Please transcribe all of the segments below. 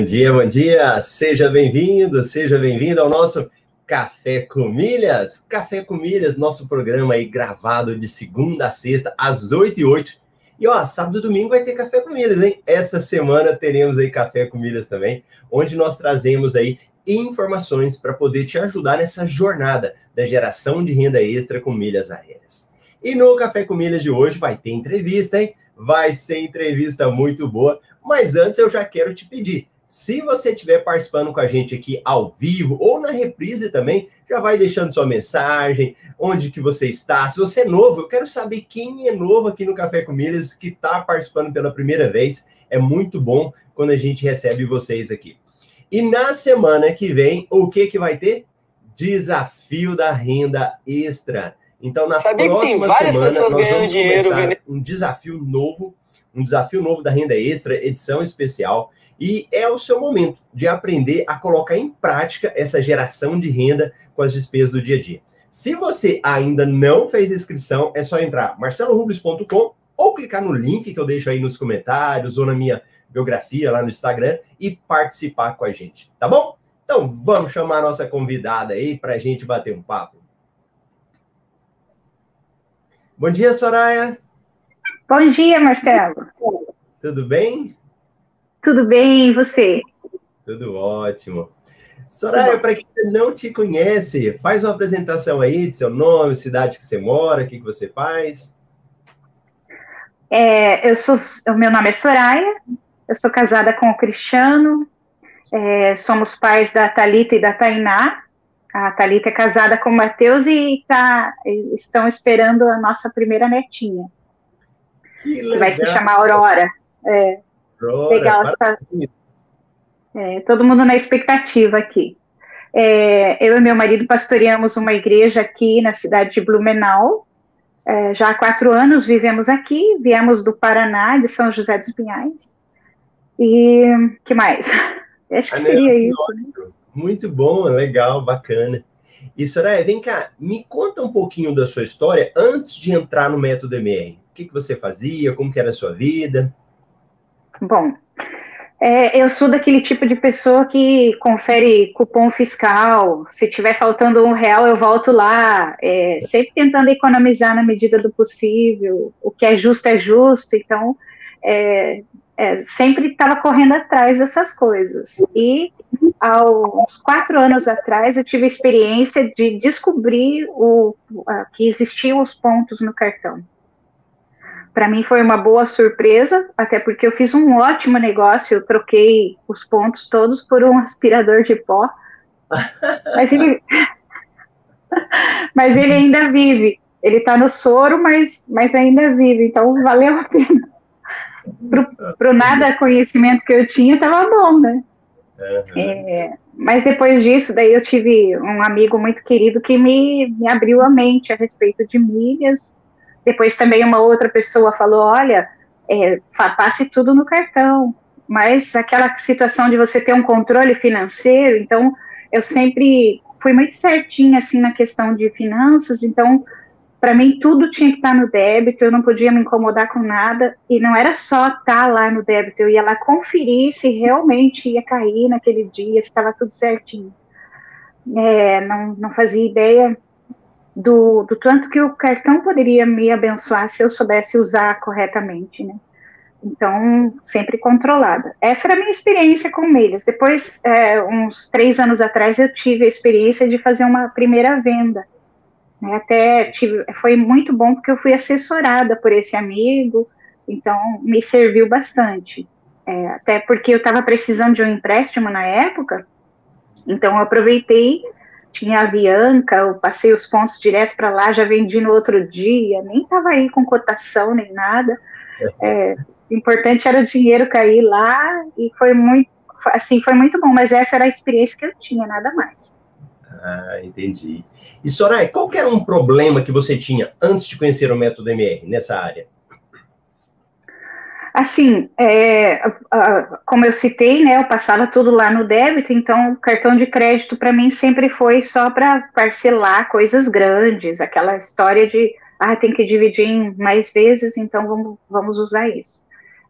Bom dia, bom dia. Seja bem-vindo, seja bem-vindo ao nosso Café com Milhas. Café com Milhas, nosso programa aí gravado de segunda a sexta, às 8 e 8. E ó, sábado e domingo vai ter Café com Milhas, hein? Essa semana teremos aí Café com Milhas também, onde nós trazemos aí informações para poder te ajudar nessa jornada da geração de renda extra com milhas aéreas. E no Café com Milhas de hoje vai ter entrevista, hein? Vai ser entrevista muito boa, mas antes eu já quero te pedir, se você estiver participando com a gente aqui ao vivo ou na reprise também, já vai deixando sua mensagem, onde que você está. Se você é novo, eu quero saber quem é novo aqui no Café com Milhas, que está participando pela primeira vez. É muito bom quando a gente recebe vocês aqui. E na semana que vem, o que que vai ter? Desafio da renda extra. Então, na Sabia próxima semana, nós vamos dinheiro, um desafio novo, um desafio novo da renda extra, edição especial. E é o seu momento de aprender a colocar em prática essa geração de renda com as despesas do dia a dia. Se você ainda não fez inscrição, é só entrar marcelorubles.com ou clicar no link que eu deixo aí nos comentários ou na minha biografia lá no Instagram e participar com a gente, tá bom? Então vamos chamar a nossa convidada aí para a gente bater um papo. Bom dia, Soraya. Bom dia, Marcelo. Tudo bem? Tudo bem, e você? Tudo ótimo. Soraya, para quem não te conhece, faz uma apresentação aí de seu nome, cidade que você mora, o que, que você faz. É, eu sou, o meu nome é Soraya, eu sou casada com o Cristiano, é, somos pais da Talita e da Tainá. A Talita é casada com o Matheus e tá, estão esperando a nossa primeira netinha. Que, que vai se chamar Aurora. É. Legal. Tá, é, todo mundo na expectativa aqui. É, eu e meu marido pastoreamos uma igreja aqui na cidade de Blumenau. É, já há quatro anos vivemos aqui, viemos do Paraná, de São José dos Pinhais. E que mais? Acho que seria isso. Né? Muito bom, legal, bacana. E Soraya, vem cá, me conta um pouquinho da sua história antes de entrar no método MR. Que, que você fazia, como que era a sua vida? Bom, é, eu sou daquele tipo de pessoa que confere cupom fiscal. Se tiver faltando um real, eu volto lá. É, sempre tentando economizar na medida do possível. O que é justo é justo. Então, é, é sempre estava correndo atrás dessas coisas. E há uns quatro anos atrás, eu tive a experiência de descobrir o, que existiam os pontos no cartão. Para mim foi uma boa surpresa, até porque eu fiz um ótimo negócio, eu troquei os pontos todos por um aspirador de pó. Mas ele, mas ele ainda vive. Ele está no soro, mas, mas ainda vive, então valeu a pena. Para o nada conhecimento que eu tinha, estava bom, né? Uhum. É, mas depois disso, daí eu tive um amigo muito querido que me, me abriu a mente a respeito de milhas depois também uma outra pessoa falou, olha, é, passe tudo no cartão, mas aquela situação de você ter um controle financeiro, então eu sempre fui muito certinha assim na questão de finanças, então para mim tudo tinha que estar no débito, eu não podia me incomodar com nada, e não era só estar lá no débito, eu ia lá conferir se realmente ia cair naquele dia, se estava tudo certinho. É, não, não fazia ideia do, do tanto que o cartão poderia me abençoar se eu soubesse usar corretamente, né? Então, sempre controlada. Essa era a minha experiência com milhas. Depois, é, uns três anos atrás, eu tive a experiência de fazer uma primeira venda. Né? Até tive, foi muito bom porque eu fui assessorada por esse amigo, então me serviu bastante. É, até porque eu estava precisando de um empréstimo na época, então eu aproveitei tinha a Bianca, eu passei os pontos direto para lá, já vendi no outro dia, nem estava aí com cotação nem nada. É, o importante era o dinheiro cair lá e foi muito, assim, foi muito bom, mas essa era a experiência que eu tinha, nada mais. Ah, entendi. E Soraya, qual era um problema que você tinha antes de conhecer o método MR nessa área? Assim, é, como eu citei, né, eu passava tudo lá no débito, então o cartão de crédito para mim sempre foi só para parcelar coisas grandes, aquela história de, ah, tem que dividir em mais vezes, então vamos, vamos usar isso.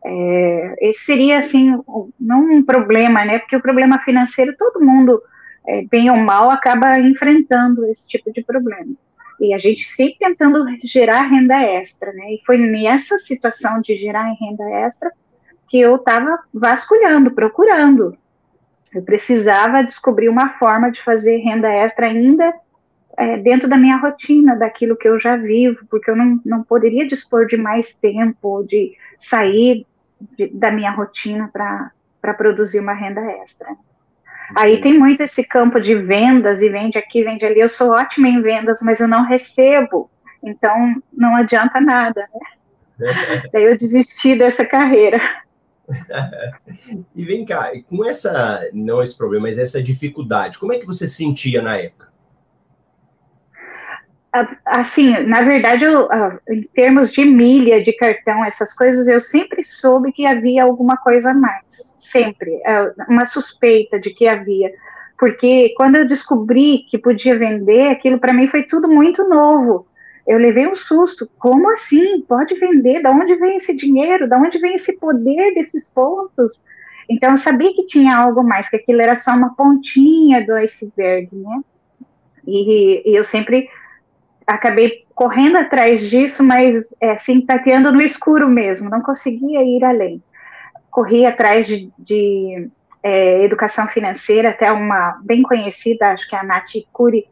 É, esse seria, assim, não um problema, né? Porque o problema financeiro, todo mundo, é, bem ou mal, acaba enfrentando esse tipo de problema. E a gente sempre tentando gerar renda extra, né? E foi nessa situação de gerar renda extra que eu estava vasculhando, procurando. Eu precisava descobrir uma forma de fazer renda extra ainda é, dentro da minha rotina, daquilo que eu já vivo, porque eu não, não poderia dispor de mais tempo, de sair de, da minha rotina para produzir uma renda extra. Aí tem muito esse campo de vendas, e vende aqui, vende ali. Eu sou ótima em vendas, mas eu não recebo, então não adianta nada, né? Daí eu desisti dessa carreira. e vem cá, com essa, não esse problema, mas essa dificuldade, como é que você sentia na época? Assim, na verdade, eu, em termos de milha, de cartão, essas coisas, eu sempre soube que havia alguma coisa a mais, sempre, é, uma suspeita de que havia, porque quando eu descobri que podia vender, aquilo para mim foi tudo muito novo. Eu levei um susto. Como assim? Pode vender? Da onde vem esse dinheiro? Da onde vem esse poder desses pontos? Então eu sabia que tinha algo mais, que aquilo era só uma pontinha do iceberg, né? E, e eu sempre acabei correndo atrás disso, mas é, assim, tateando no escuro mesmo, não conseguia ir além. Corri atrás de, de é, educação financeira, até uma bem conhecida, acho que é a Nath Cury,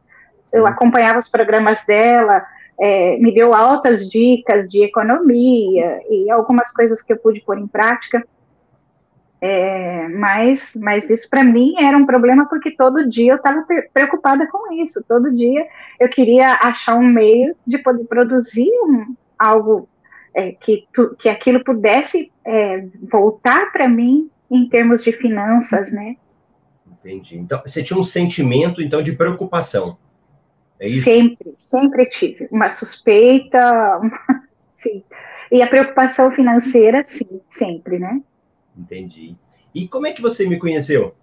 eu acompanhava os programas dela, é, me deu altas dicas de economia e algumas coisas que eu pude pôr em prática. É, mas, mas isso para mim era um problema porque todo dia eu estava preocupada com isso. Todo dia eu queria achar um meio de poder produzir um, algo é, que, tu, que aquilo pudesse é, voltar para mim em termos de finanças, né? Entendi. Então, você tinha um sentimento, então, de preocupação. É isso? Sempre, sempre tive. Uma suspeita, uma... sim. E a preocupação financeira, sim, sempre, né? Entendi. E como é que você me conheceu?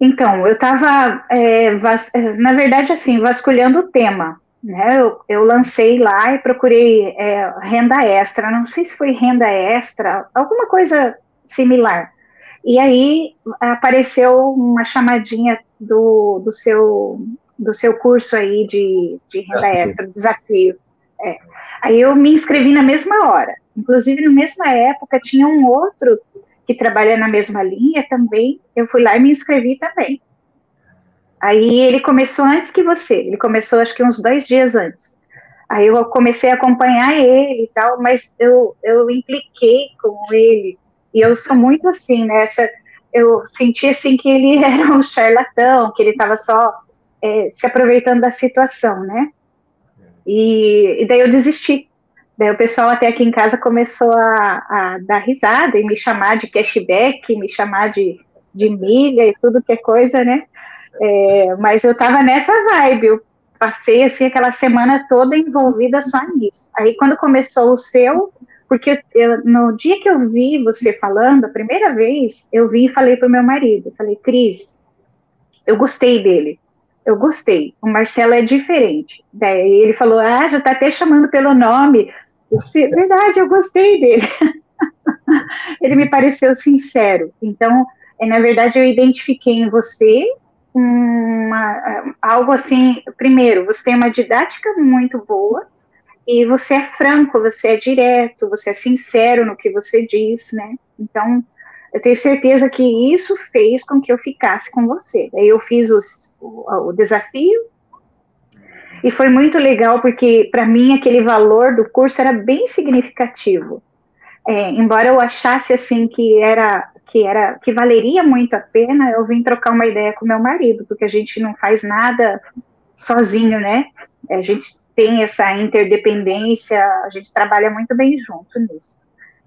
Então, eu estava, é, é, na verdade, assim, vasculhando o tema. Né? Eu, eu lancei lá e procurei é, renda extra, não sei se foi renda extra, alguma coisa similar. E aí apareceu uma chamadinha do, do, seu, do seu curso aí de, de renda extra, desafio. É. Aí eu me inscrevi na mesma hora. Inclusive, na mesma época, tinha um outro que trabalha na mesma linha também. Eu fui lá e me inscrevi também. Aí ele começou antes que você. Ele começou, acho que uns dois dias antes. Aí eu comecei a acompanhar ele e tal, mas eu, eu impliquei com ele. E eu sou muito assim. Né? Eu senti assim que ele era um charlatão, que ele estava só é, se aproveitando da situação, né? E, e daí eu desisti. Daí o pessoal até aqui em casa começou a, a dar risada e me chamar de cashback, me chamar de, de milha e tudo que é coisa, né? É, mas eu tava nessa vibe, eu passei assim aquela semana toda envolvida só nisso. Aí quando começou o seu, porque eu, no dia que eu vi você falando, a primeira vez, eu vi e falei pro meu marido, falei, Cris, eu gostei dele eu gostei. O Marcelo é diferente. Daí ele falou, ah, já tá até chamando pelo nome. Eu disse, verdade, eu gostei dele. ele me pareceu sincero. Então, é, na verdade, eu identifiquei em você uma, algo assim. Primeiro, você tem uma didática muito boa e você é franco, você é direto, você é sincero no que você diz, né? Então, eu tenho certeza que isso fez com que eu ficasse com você. Daí eu fiz os, o, o desafio e foi muito legal porque para mim aquele valor do curso era bem significativo. É, embora eu achasse assim que era que era que valeria muito a pena, eu vim trocar uma ideia com meu marido, porque a gente não faz nada sozinho, né? A gente tem essa interdependência, a gente trabalha muito bem junto nisso.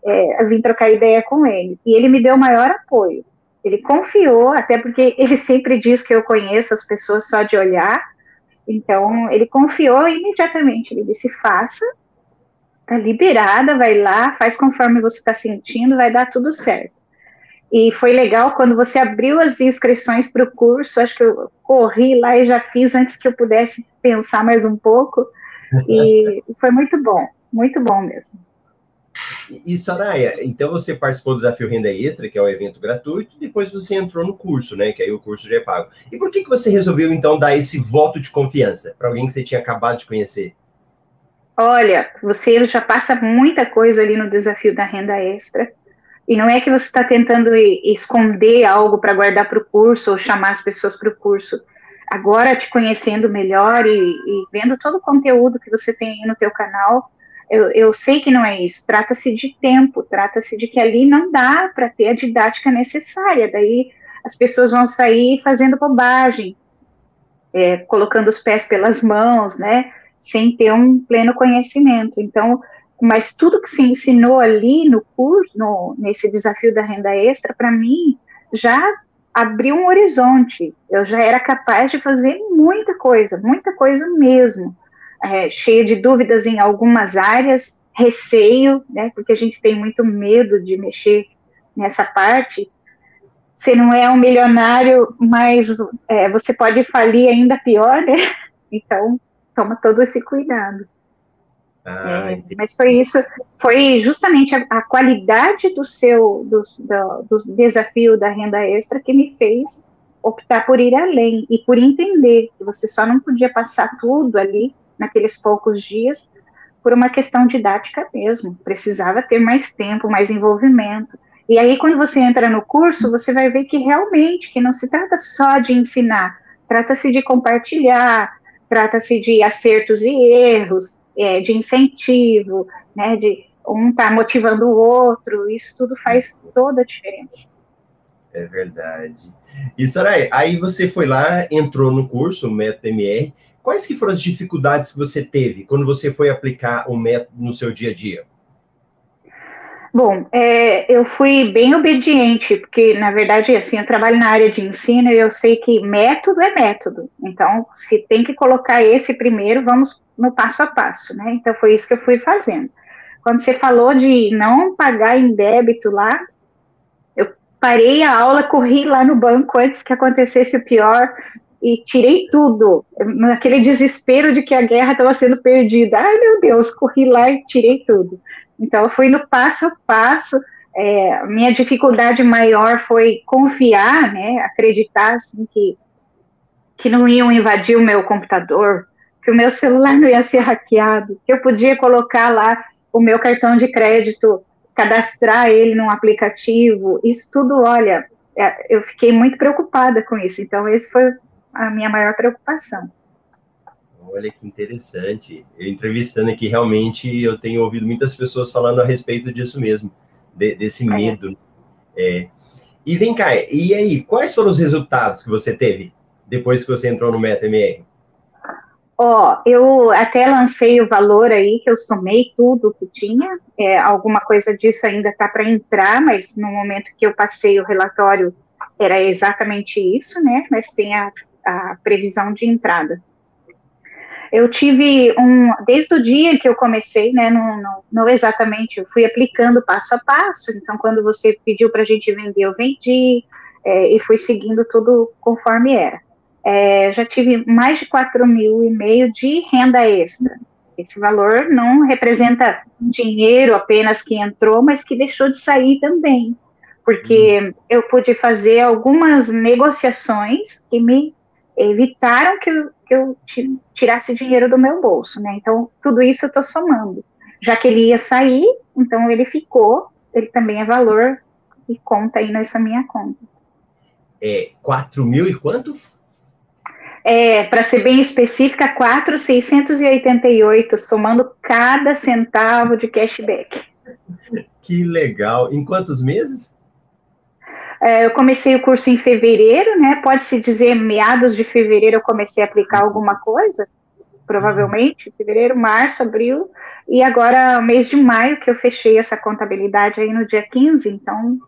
É, vim trocar ideia com ele e ele me deu o maior apoio. Ele confiou, até porque ele sempre diz que eu conheço as pessoas só de olhar, então, ele confiou imediatamente. Ele disse: faça, tá liberada, vai lá, faz conforme você está sentindo, vai dar tudo certo. E foi legal quando você abriu as inscrições para o curso. Acho que eu corri lá e já fiz antes que eu pudesse pensar mais um pouco. E foi muito bom, muito bom mesmo. E, Soraya, então você participou do Desafio Renda Extra, que é um evento gratuito, depois você entrou no curso, né? Que aí o curso já é pago. E por que, que você resolveu, então, dar esse voto de confiança para alguém que você tinha acabado de conhecer? Olha, você já passa muita coisa ali no desafio da renda extra. E não é que você está tentando esconder algo para guardar para o curso ou chamar as pessoas para o curso. Agora, te conhecendo melhor e, e, vendo todo o conteúdo que você tem no teu canal, eu, eu sei que não é isso. Trata-se de tempo, trata-se de que ali não dá para ter a didática necessária. Daí as pessoas vão sair fazendo bobagem, é, colocando os pés pelas mãos, né? Sem ter um pleno conhecimento. Então, mas tudo que se ensinou ali no curso, no, nesse desafio da renda extra, para mim já abriu um horizonte. Eu já era capaz de fazer muita coisa, muita coisa mesmo é, cheia de dúvidas em algumas áreas, receio, né, porque a gente tem muito medo de mexer nessa parte. Você não é um milionário, mas é, você pode falir ainda pior, né? Então, toma todo esse cuidado. Ah, é, mas foi isso, foi justamente a, a qualidade do seu, do, do, do, desafio da renda extra que me fez optar por ir além e por entender que você só não podia passar tudo ali naqueles poucos dias, por uma questão didática mesmo. Precisava ter mais tempo, mais envolvimento. E aí, quando você entra no curso, você vai ver que realmente que não se trata só de ensinar, trata-se de compartilhar, trata-se de acertos e erros, é, de incentivo, né, de um estar tá motivando o outro, isso tudo faz toda a diferença. É verdade. E, Sarai, aí você foi lá, entrou no curso, o Método MR, Quais que foram as dificuldades que você teve quando você foi aplicar o método no seu dia a dia? Bom, é, eu fui bem obediente, porque, na verdade, assim, eu trabalho na área de ensino e eu sei que método é método. Então, se tem que colocar esse primeiro, vamos no passo a passo, né? Então, foi isso que eu fui fazendo. Quando você falou de não pagar em débito lá, eu parei a aula, corri lá no banco antes que acontecesse o pior, e tirei tudo, naquele desespero de que a guerra estava sendo perdida. Ai, meu Deus, corri lá e tirei tudo. Então, eu fui no passo a passo. É, minha dificuldade maior foi confiar, né, acreditar assim, que, que não iam invadir o meu computador, que o meu celular não ia ser hackeado, que eu podia colocar lá o meu cartão de crédito, cadastrar ele num aplicativo. Isso tudo, olha, é, eu fiquei muito preocupada com isso. Então, esse foi a minha maior preocupação. Olha que interessante. Eu entrevistando aqui, realmente, eu tenho ouvido muitas pessoas falando a respeito disso mesmo, de, desse é. medo. É. E vem cá, e aí, quais foram os resultados que você teve depois que você entrou no MetaMR? Ó, oh, eu até lancei o valor aí, que eu somei tudo que tinha, é, alguma coisa disso ainda está para entrar, mas no momento que eu passei o relatório era exatamente isso, né, mas tem a a previsão de entrada. Eu tive um, desde o dia que eu comecei, né, não, não, não exatamente, eu fui aplicando passo a passo, então quando você pediu para a gente vender, eu vendi, é, e fui seguindo tudo conforme era. É, já tive mais de 4 mil e meio de renda extra. Esse valor não representa dinheiro apenas que entrou, mas que deixou de sair também, porque hum. eu pude fazer algumas negociações que me evitaram que eu, que eu tirasse dinheiro do meu bolso, né? Então, tudo isso eu estou somando. Já que ele ia sair, então ele ficou, ele também é valor que conta aí nessa minha conta. É 4 mil e quanto? É, para ser bem específica, 4,688, somando cada centavo de cashback. Que legal. Em quantos meses? É, eu comecei o curso em fevereiro, né? Pode-se dizer, meados de fevereiro eu comecei a aplicar alguma coisa, provavelmente, fevereiro, março, abril, e agora mês de maio que eu fechei essa contabilidade aí no dia 15, então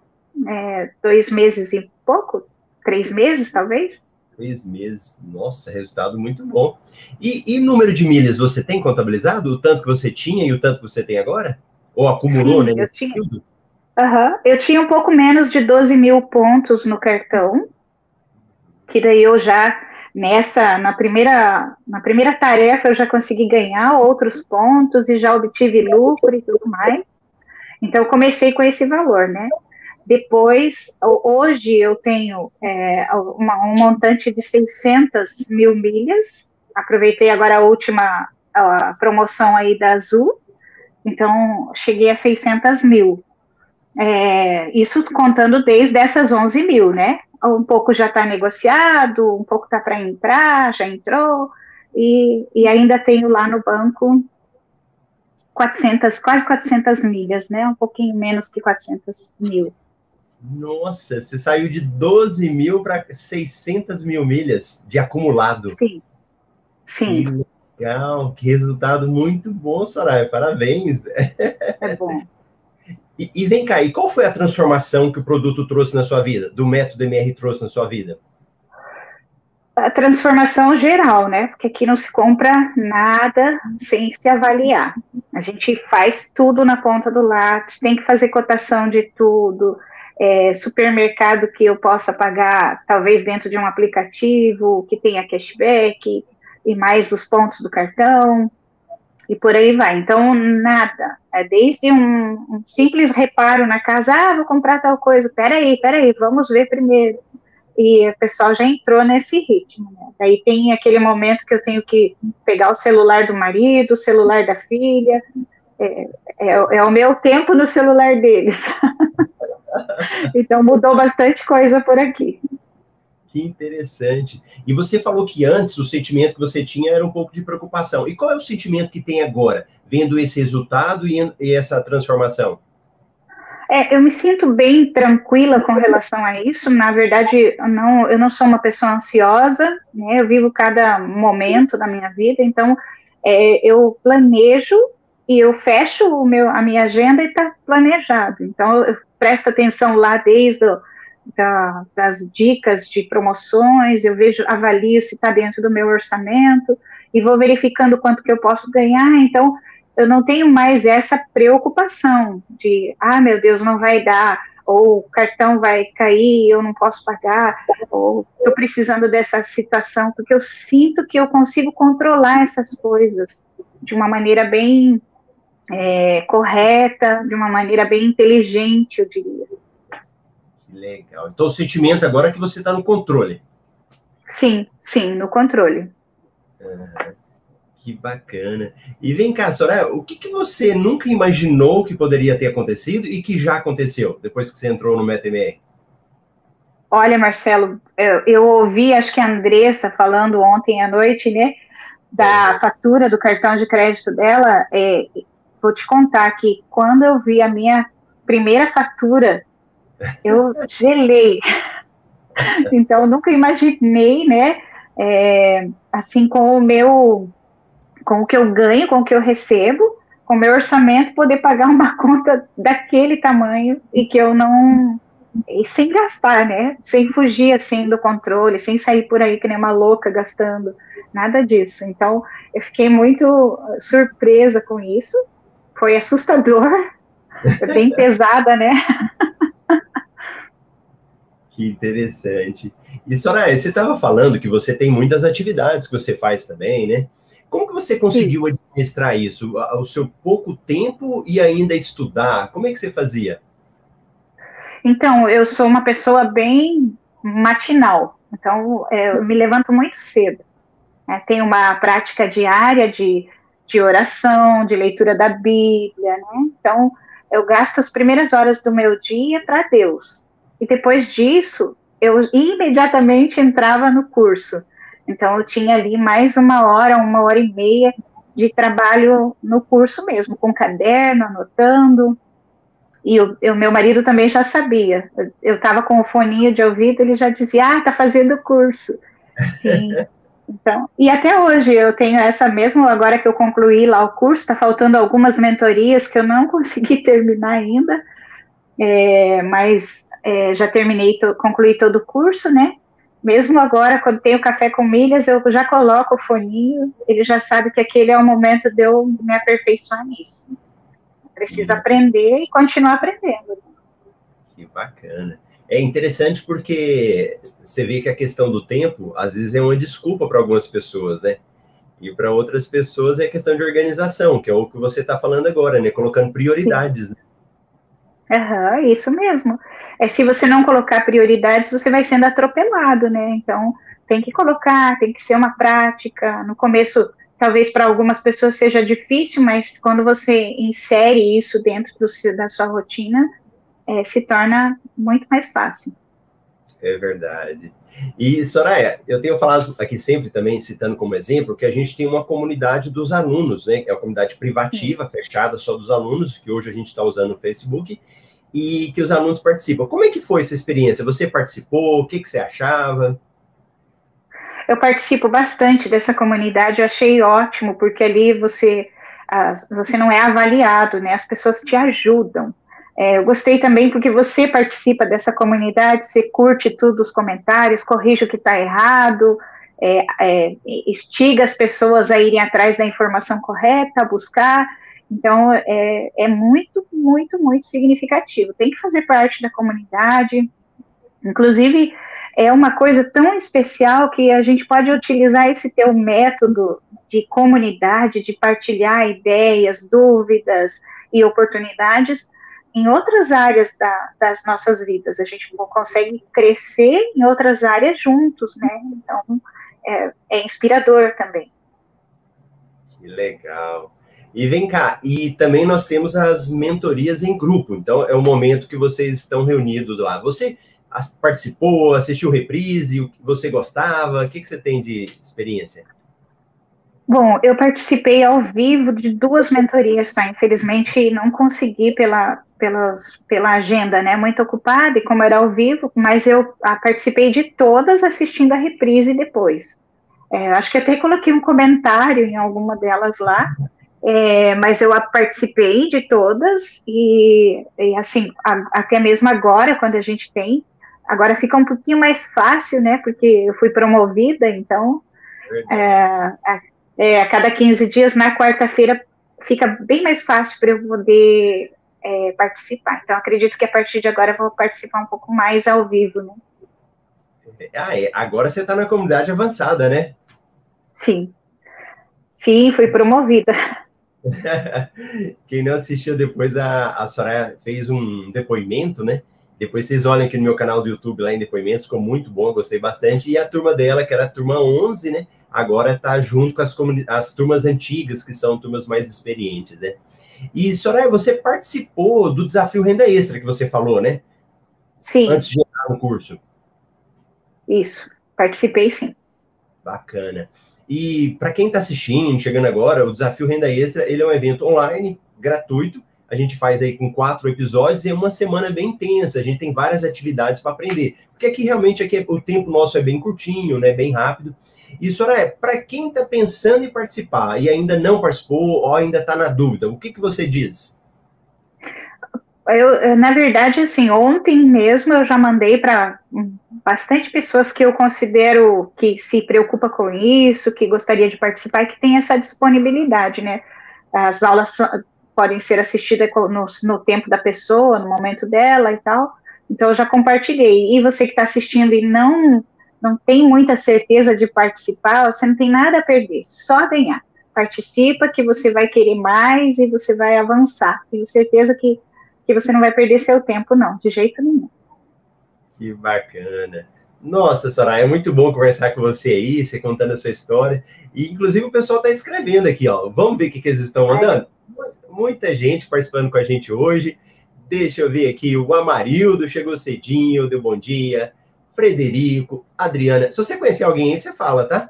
é, dois meses e pouco, três meses talvez. Três meses, nossa, resultado muito bom. E, e número de milhas, você tem contabilizado o tanto que você tinha e o tanto que você tem agora? Ou acumulou, Sim, né? Eu tinha. Uhum. Eu tinha um pouco menos de 12 mil pontos no cartão, que daí eu já nessa na primeira na primeira tarefa eu já consegui ganhar outros pontos e já obtive lucro e tudo mais. Então, comecei com esse valor, né? Depois, hoje eu tenho é, uma, um montante de 600 mil milhas. Aproveitei agora a última a promoção aí da Azul, então cheguei a 600 mil. É, isso contando desde essas 11 mil, né? Um pouco já está negociado, um pouco está para entrar, já entrou, e, e ainda tenho lá no banco 400, quase 400 milhas, né? Um pouquinho menos que 400 mil. Nossa, você saiu de 12 mil para 600 mil milhas de acumulado. Sim. Sim. Que legal, que resultado muito bom, Soraya. Parabéns. É bom. E, e, vem cá, e qual foi a transformação que o produto trouxe na sua vida, do método MR trouxe na sua vida? A transformação geral, né? Porque aqui não se compra nada sem se avaliar. A gente faz tudo na ponta do lápis, tem que fazer cotação de tudo, é, supermercado que eu possa pagar, talvez dentro de um aplicativo que tenha cashback e mais os pontos do cartão e por aí vai. Então, nada. É desde um, um simples reparo na casa, ah, vou comprar tal coisa, peraí, peraí, vamos ver primeiro. E o pessoal já entrou nesse ritmo. Né? Daí tem aquele momento que eu tenho que pegar o celular do marido, o celular da filha, é, é, é o meu tempo no celular deles. então mudou bastante coisa por aqui. Que interessante. E você falou que antes o sentimento que você tinha era um pouco de preocupação. E qual é o sentimento que tem agora, vendo esse resultado e, e essa transformação? É, eu me sinto bem tranquila com relação a isso. Na verdade, eu não, eu não sou uma pessoa ansiosa, né? Eu vivo cada momento da minha vida, então é, eu planejo e eu fecho o meu, a minha agenda e está planejado. Então, eu presto atenção lá desde o, da, das dicas de promoções, eu vejo, avalio se está dentro do meu orçamento e vou verificando quanto que eu posso ganhar. Então, eu não tenho mais essa preocupação de, ah, meu Deus, não vai dar, ou o cartão vai cair, eu não posso pagar, ou estou precisando dessa situação, porque eu sinto que eu consigo controlar essas coisas de uma maneira bem é, correta, de uma maneira bem inteligente, eu diria. Legal. Então, o sentimento agora é que você está no controle. Sim, sim, no controle. Ah, que bacana. E vem cá, Soraya, o que, que você nunca imaginou que poderia ter acontecido e que já aconteceu depois que você entrou no MetaMR? Olha, Marcelo, eu, eu, ouvi, acho que a Andressa falando ontem à noite, né, da é. fatura do cartão de crédito dela, é, vou te contar que quando eu vi a minha primeira fatura, eu gelei. então, nunca imaginei, né, é, assim, com o meu, com o que eu ganho, com o que eu recebo, com o meu orçamento, poder pagar uma conta daquele tamanho e que eu não, e sem gastar, né, sem fugir, assim, do controle, sem sair por aí que nem uma louca gastando, nada disso. Então, eu fiquei muito surpresa com isso, foi assustador, foi bem pesada, né? Que interessante. E, Soraya, você estava falando que você tem muitas atividades que você faz também, né? Como que você conseguiu Sim. administrar isso? O seu pouco tempo e ainda estudar? Como é que você fazia? Então, eu sou uma pessoa bem matinal. Então, é, eu me levanto muito cedo. Né? Tenho uma prática diária de de oração, de leitura da Bíblia, né? Então, eu gasto as primeiras horas do meu dia para Deus. E depois disso, eu imediatamente entrava no curso. Então, eu tinha ali mais uma hora, uma hora e meia de trabalho no curso mesmo, com caderno, anotando. E o, meu marido também já sabia. Eu estava com o foninho de ouvido, ele já dizia: Ah, tá fazendo curso. Sim. Então, e até hoje eu tenho essa mesma, agora que eu concluí lá o curso, está faltando algumas mentorias que eu não consegui terminar ainda, é, mas é, já terminei, to, concluí todo o curso, né? Mesmo agora, quando tenho café com milhas, eu já coloco o foninho, ele já sabe que aquele é o momento de eu me aperfeiçoar nisso. Preciso aprender e continuar aprendendo. Que bacana. É interessante porque você vê que a questão do tempo, às vezes, é uma desculpa para algumas pessoas, né? E para outras pessoas é questão de organização, que é o que você está falando agora, né? Colocando prioridades. Né? Uhum, isso mesmo. É se você não colocar prioridades, você vai sendo atropelado, né? Então, tem que colocar, tem que ser uma prática. No começo, talvez para algumas pessoas seja difícil, mas quando você insere isso dentro do, da sua rotina, é, se torna muito mais fácil. É verdade. E, Soraya, eu tenho falado aqui sempre também, citando como exemplo, que a gente tem uma comunidade dos alunos, né? É uma comunidade privativa, Sim. fechada só dos alunos, que hoje a gente está usando o Facebook, e que os alunos participam. Como é que foi essa experiência? Você participou? O que, que você achava? Eu participo bastante dessa comunidade, eu achei ótimo, porque ali você, você não é avaliado, né? As pessoas te ajudam. É, eu gostei também porque você participa dessa comunidade, você curte tudo os comentários, corrige o que está errado, é, é, estiga as pessoas a irem atrás da informação correta, a buscar. Então, é, é muito, muito, muito significativo. Tem que fazer parte da comunidade. Inclusive, é uma coisa tão especial que a gente pode utilizar esse teu método de comunidade, de partilhar ideias, dúvidas e oportunidades em outras áreas da, das nossas vidas. A gente consegue crescer em outras áreas juntos, né? Então, é, é inspirador também. Que legal. E vem cá, e também nós temos as mentorias em grupo. Então, é o momento que vocês estão reunidos lá. Você participou, assistiu reprise, o que você gostava? O que, que você tem de experiência? Bom, eu participei ao vivo de duas mentorias, tá? Infelizmente não consegui pela, pelas, pela agenda, né? Muito ocupada e como era ao vivo, mas eu ah, participei de todas assistindo a reprise depois. É, acho que até coloquei um comentário em alguma delas lá, é, mas eu participei de todas e, e assim, a, até mesmo agora, quando a gente tem, agora fica um pouquinho mais fácil, né? Porque eu fui promovida, então é, é, a cada 15 dias, na quarta-feira, fica bem mais fácil para eu poder é, participar. Então, acredito que a partir de agora eu vou participar um pouco mais ao vivo, né? Ah, é. agora você está na comunidade avançada, né? Sim. Sim, fui promovida. Quem não assistiu depois, a, a Soraya fez um depoimento, né? Depois vocês olhem aqui no meu canal do YouTube, lá em depoimentos, ficou muito bom, gostei bastante. E a turma dela, que era a turma 11, né? Agora está junto com as, as turmas antigas, que são turmas mais experientes, né? E, Soraya, você participou do desafio Renda Extra, que você falou, né? Sim. Antes de entrar no curso. Isso, participei sim. Bacana. E para quem está assistindo, chegando agora, o Desafio Renda Extra, ele é um evento online, gratuito, a gente faz aí com quatro episódios e é uma semana bem intensa. A gente tem várias atividades para aprender. Porque aqui realmente aqui, o tempo nosso é bem curtinho, né? Bem rápido. E, Soraya, para quem está pensando em participar e ainda não participou ou ainda está na dúvida, o que, que você diz? Eu, na verdade, assim, ontem mesmo eu já mandei para bastante pessoas que eu considero que se preocupa com isso, que gostaria de participar que tem essa disponibilidade, né? As aulas podem ser assistidas no, no tempo da pessoa, no momento dela e tal. Então eu já compartilhei. E você que está assistindo e não não tem muita certeza de participar, você não tem nada a perder, só ganhar. Participa que você vai querer mais e você vai avançar. Tenho certeza que, que você não vai perder seu tempo, não, de jeito nenhum. Que bacana. Nossa, Soraya, é muito bom conversar com você aí, você contando a sua história. E, inclusive, o pessoal está escrevendo aqui, ó. Vamos ver o que, que eles estão mandando? muita gente participando com a gente hoje. Deixa eu ver aqui, o Amarildo chegou cedinho, deu bom dia. Frederico, Adriana. Se você conhecer alguém aí, você fala, tá?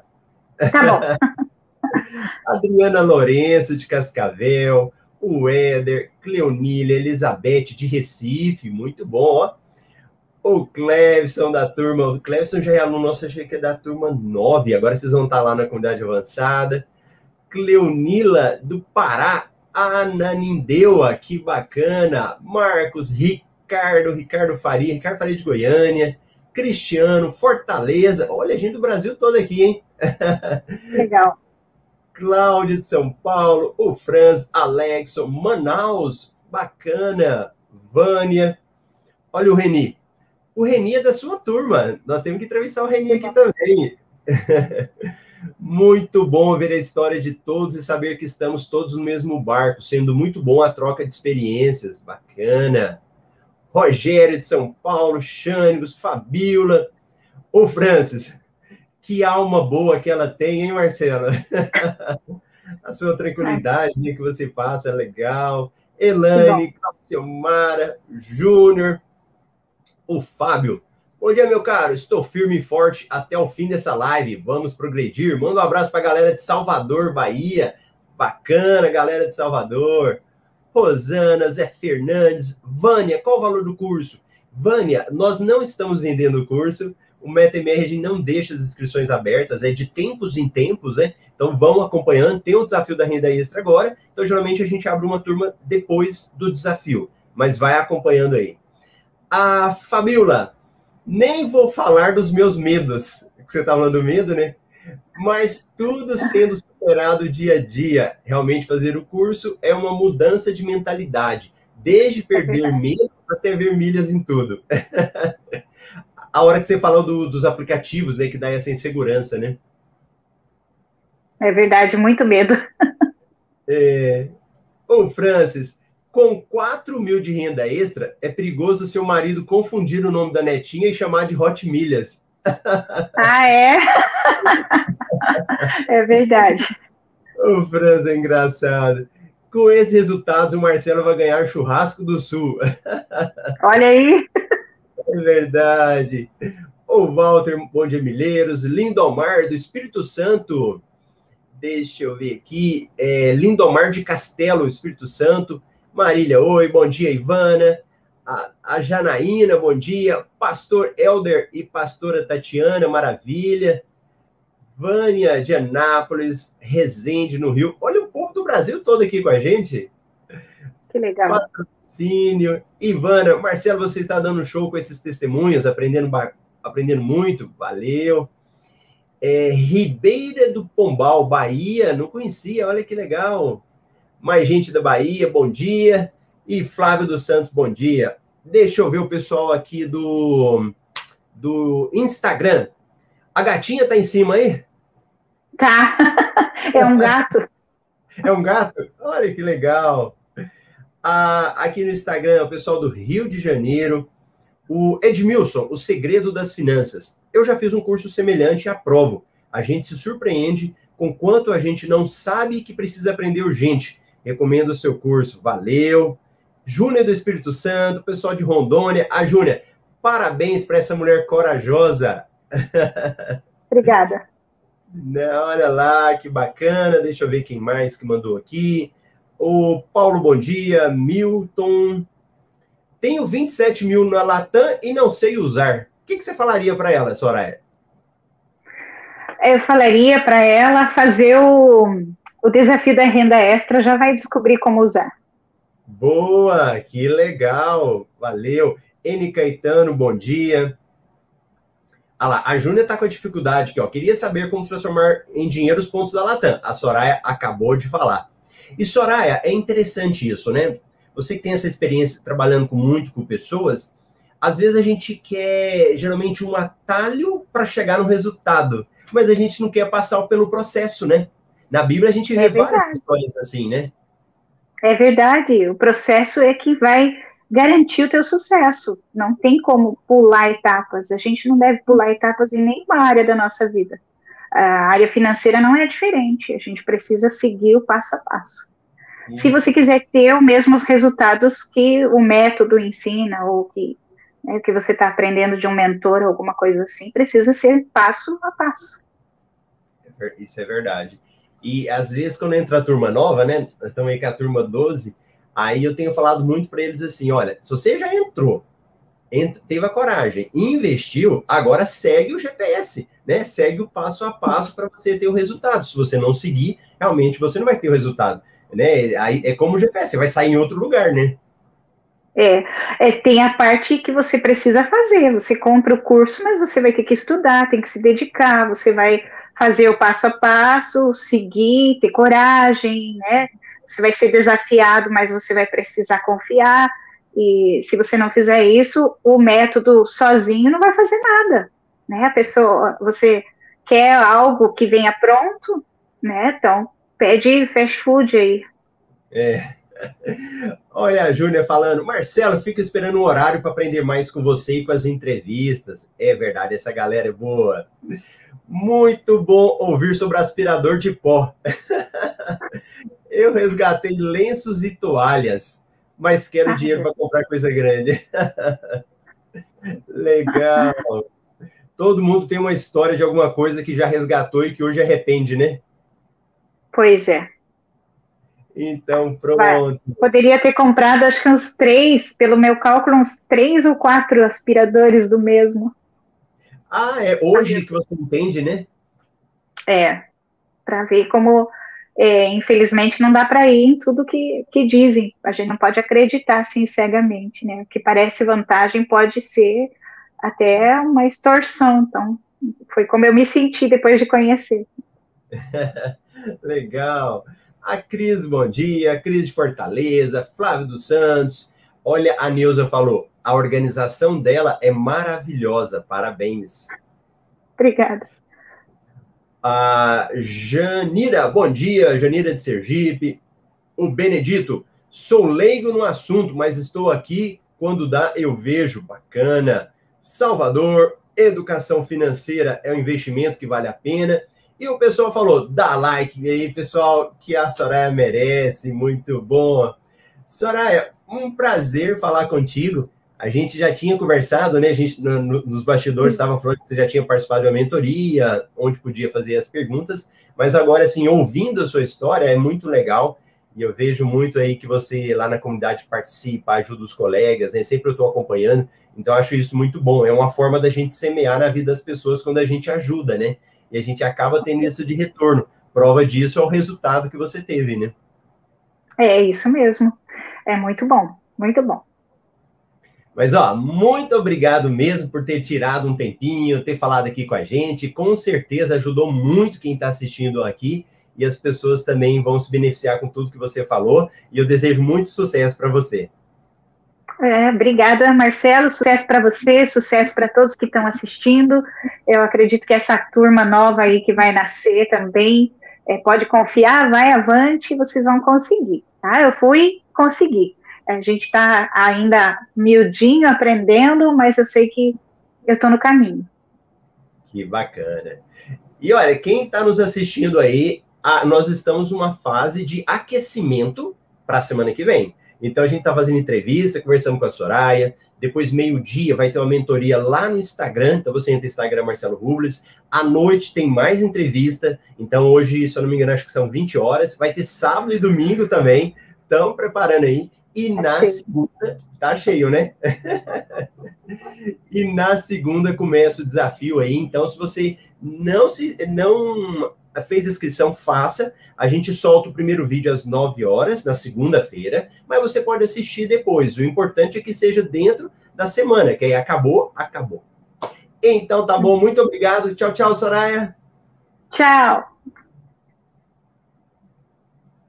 Tá bom. Adriana Lourenço, de Cascavel, o Éder, Cleonília, Elizabeth, de Recife, muito bom, ó. O Clevson da turma, o Clevson já é aluno nosso, achei que é da turma 9, agora vocês vão estar lá na comunidade avançada. Cleonila, do Pará, Ananindeua, que bacana. Marcos, Ricardo, Ricardo Faria, Ricardo Faria de Goiânia, Cristiano, Fortaleza. Olha, a gente do Brasil todo aqui, hein? Legal. Cláudio de São Paulo, o Franz, Alexson, Manaus, bacana. Vânia. Olha o Reni. O Reni é da sua turma. Nós temos que entrevistar o Reni aqui também. Muito bom ver a história de todos e saber que estamos todos no mesmo barco, sendo muito bom a troca de experiências. Bacana. Rogério de São Paulo, Xânicos, Fabiola. Ô, Francis, que alma boa que ela tem, hein, Marcela? a sua tranquilidade né, que você passa é legal. Elane, Calciomara, Júnior, o Fábio. Bom dia, meu caro. Estou firme e forte até o fim dessa live. Vamos progredir. Manda um abraço para a galera de Salvador, Bahia. Bacana, galera de Salvador. Rosana, Zé Fernandes, Vânia, qual o valor do curso? Vânia, nós não estamos vendendo o curso, o MetaMRG não deixa as inscrições abertas, é de tempos em tempos, né? Então vão acompanhando, tem o desafio da renda extra agora, então geralmente a gente abre uma turma depois do desafio, mas vai acompanhando aí. A Fabiola, nem vou falar dos meus medos, que você tá falando do medo, né? Mas tudo sendo superado dia a dia. Realmente fazer o curso é uma mudança de mentalidade, desde perder medo até ver milhas em tudo. a hora que você falou do, dos aplicativos, né, que dá essa insegurança, né? É verdade, muito medo. é... Ô, Francis, com 4 mil de renda extra, é perigoso seu marido confundir o nome da netinha e chamar de Hot Milhas. ah, é? é verdade. O Francis é engraçado. Com esses resultados, o Marcelo vai ganhar churrasco do Sul. Olha aí. É verdade. O Walter Bom dia, Milheiros, Lindomar do Espírito Santo. Deixa eu ver aqui. É, Lindomar de Castelo, Espírito Santo. Marília, oi, bom dia, Ivana. A, a Janaína, bom dia. Pastor Elder e pastora Tatiana, maravilha. Vânia de Anápolis, Resende, no Rio. Olha o povo do Brasil todo aqui com a gente. Que legal. Patrocínio. Ivana, Marcelo, você está dando show com esses testemunhos, aprendendo, aprendendo muito. Valeu. É, Ribeira do Pombal, Bahia, não conhecia, olha que legal. Mais gente da Bahia, bom dia. E Flávio dos Santos, bom dia. Deixa eu ver o pessoal aqui do, do Instagram. A gatinha tá em cima aí? Tá. É um gato. É um gato? Olha que legal. Aqui no Instagram, o pessoal do Rio de Janeiro, o Edmilson, o segredo das finanças. Eu já fiz um curso semelhante e aprovo. A gente se surpreende com quanto a gente não sabe que precisa aprender urgente. Recomendo o seu curso. Valeu. Júnior do Espírito Santo, pessoal de Rondônia. A Júnia, parabéns para essa mulher corajosa. Obrigada. Não, olha lá, que bacana. Deixa eu ver quem mais que mandou aqui. O Paulo, bom dia. Milton. Tenho 27 mil na Latam e não sei usar. O que, que você falaria para ela, Soraya? Eu falaria para ela fazer o, o desafio da renda extra, já vai descobrir como usar. Boa, que legal. Valeu. N Caetano, bom dia. Ah lá, a Júnia está com a dificuldade aqui, ó. Queria saber como transformar em dinheiro os pontos da Latam. A Soraya acabou de falar. E Soraya, é interessante isso, né? Você que tem essa experiência trabalhando com muito com pessoas, às vezes a gente quer geralmente um atalho para chegar no resultado, mas a gente não quer passar pelo processo, né? Na Bíblia a gente vê é várias histórias assim, né? É verdade. O processo é que vai garantir o teu sucesso. Não tem como pular etapas. A gente não deve pular etapas em nenhuma área da nossa vida. A área financeira não é diferente. A gente precisa seguir o passo a passo. Hum. Se você quiser ter os mesmos resultados que o método ensina ou que né, que você está aprendendo de um mentor ou alguma coisa assim, precisa ser passo a passo. É isso é verdade. E às vezes, quando entra a turma nova, né? Nós estamos aí com a turma 12, Aí eu tenho falado muito para eles assim: olha, se você já entrou, teve a coragem investiu, agora segue o GPS, né? Segue o passo a passo para você ter o resultado. Se você não seguir, realmente você não vai ter o resultado. Né? Aí é como o GPS, você vai sair em outro lugar, né? É, é, tem a parte que você precisa fazer. Você compra o curso, mas você vai ter que estudar, tem que se dedicar, você vai fazer o passo a passo, seguir, ter coragem, né? Você vai ser desafiado, mas você vai precisar confiar. E se você não fizer isso, o método sozinho não vai fazer nada, né? A pessoa, você quer algo que venha pronto, né? Então pede fast food aí. É, Olha a Júlia falando, Marcelo, fico esperando um horário para aprender mais com você e com as entrevistas. É verdade, essa galera é boa. Muito bom ouvir sobre aspirador de pó. Eu resgatei lenços e toalhas, mas quero dinheiro para comprar coisa grande. Legal. Todo mundo tem uma história de alguma coisa que já resgatou e que hoje arrepende, né? Pois é. Então, pronto. Poderia ter comprado, acho que uns três, pelo meu cálculo, uns três ou quatro aspiradores do mesmo. Ah, é hoje que você entende, né? É, para ver como, é, infelizmente, não dá para ir em tudo que, que dizem. A gente não pode acreditar assim cegamente, né? O que parece vantagem pode ser até uma extorsão. Então, foi como eu me senti depois de conhecer. Legal. A Cris, bom dia. Cris de Fortaleza, Flávio dos Santos. Olha, a Neuza falou, a organização dela é maravilhosa. Parabéns. Obrigada. A Janira, bom dia. Janira de Sergipe. O Benedito, sou leigo no assunto, mas estou aqui quando dá, eu vejo. Bacana. Salvador, educação financeira é um investimento que vale a pena. E o pessoal falou: dá like aí, pessoal, que a Soraya merece, muito bom. Soraya, um prazer falar contigo. A gente já tinha conversado, né? A gente no, no, nos bastidores estava falando que você já tinha participado de uma mentoria, onde podia fazer as perguntas, mas agora, assim, ouvindo a sua história, é muito legal. E eu vejo muito aí que você lá na comunidade participa, ajuda os colegas, né? Sempre eu estou acompanhando. Então, acho isso muito bom. É uma forma da gente semear na vida das pessoas quando a gente ajuda, né? e a gente acaba tendo isso de retorno. Prova disso é o resultado que você teve, né? É isso mesmo. É muito bom, muito bom. Mas, ó, muito obrigado mesmo por ter tirado um tempinho, ter falado aqui com a gente. Com certeza ajudou muito quem está assistindo aqui e as pessoas também vão se beneficiar com tudo que você falou. E eu desejo muito sucesso para você. É, obrigada, Marcelo. Sucesso para você, sucesso para todos que estão assistindo. Eu acredito que essa turma nova aí que vai nascer também é, pode confiar, vai avante, vocês vão conseguir. Tá? Eu fui conseguir. A gente está ainda miudinho aprendendo, mas eu sei que eu estou no caminho. Que bacana. E olha, quem está nos assistindo aí, a, nós estamos numa fase de aquecimento para a semana que vem. Então a gente está fazendo entrevista, conversando com a Soraya. Depois, meio-dia, vai ter uma mentoria lá no Instagram. Então você entra no Instagram Marcelo Rubles. À noite tem mais entrevista. Então, hoje, se eu não me engano, acho que são 20 horas. Vai ter sábado e domingo também. Estão preparando aí. E tá na cheio. segunda, tá cheio, né? e na segunda começa o desafio aí. Então, se você não se não fez inscrição, faça. A gente solta o primeiro vídeo às 9 horas, na segunda-feira, mas você pode assistir depois. O importante é que seja dentro da semana, que aí acabou, acabou. Então tá bom, muito obrigado. Tchau, tchau, Soraya. Tchau.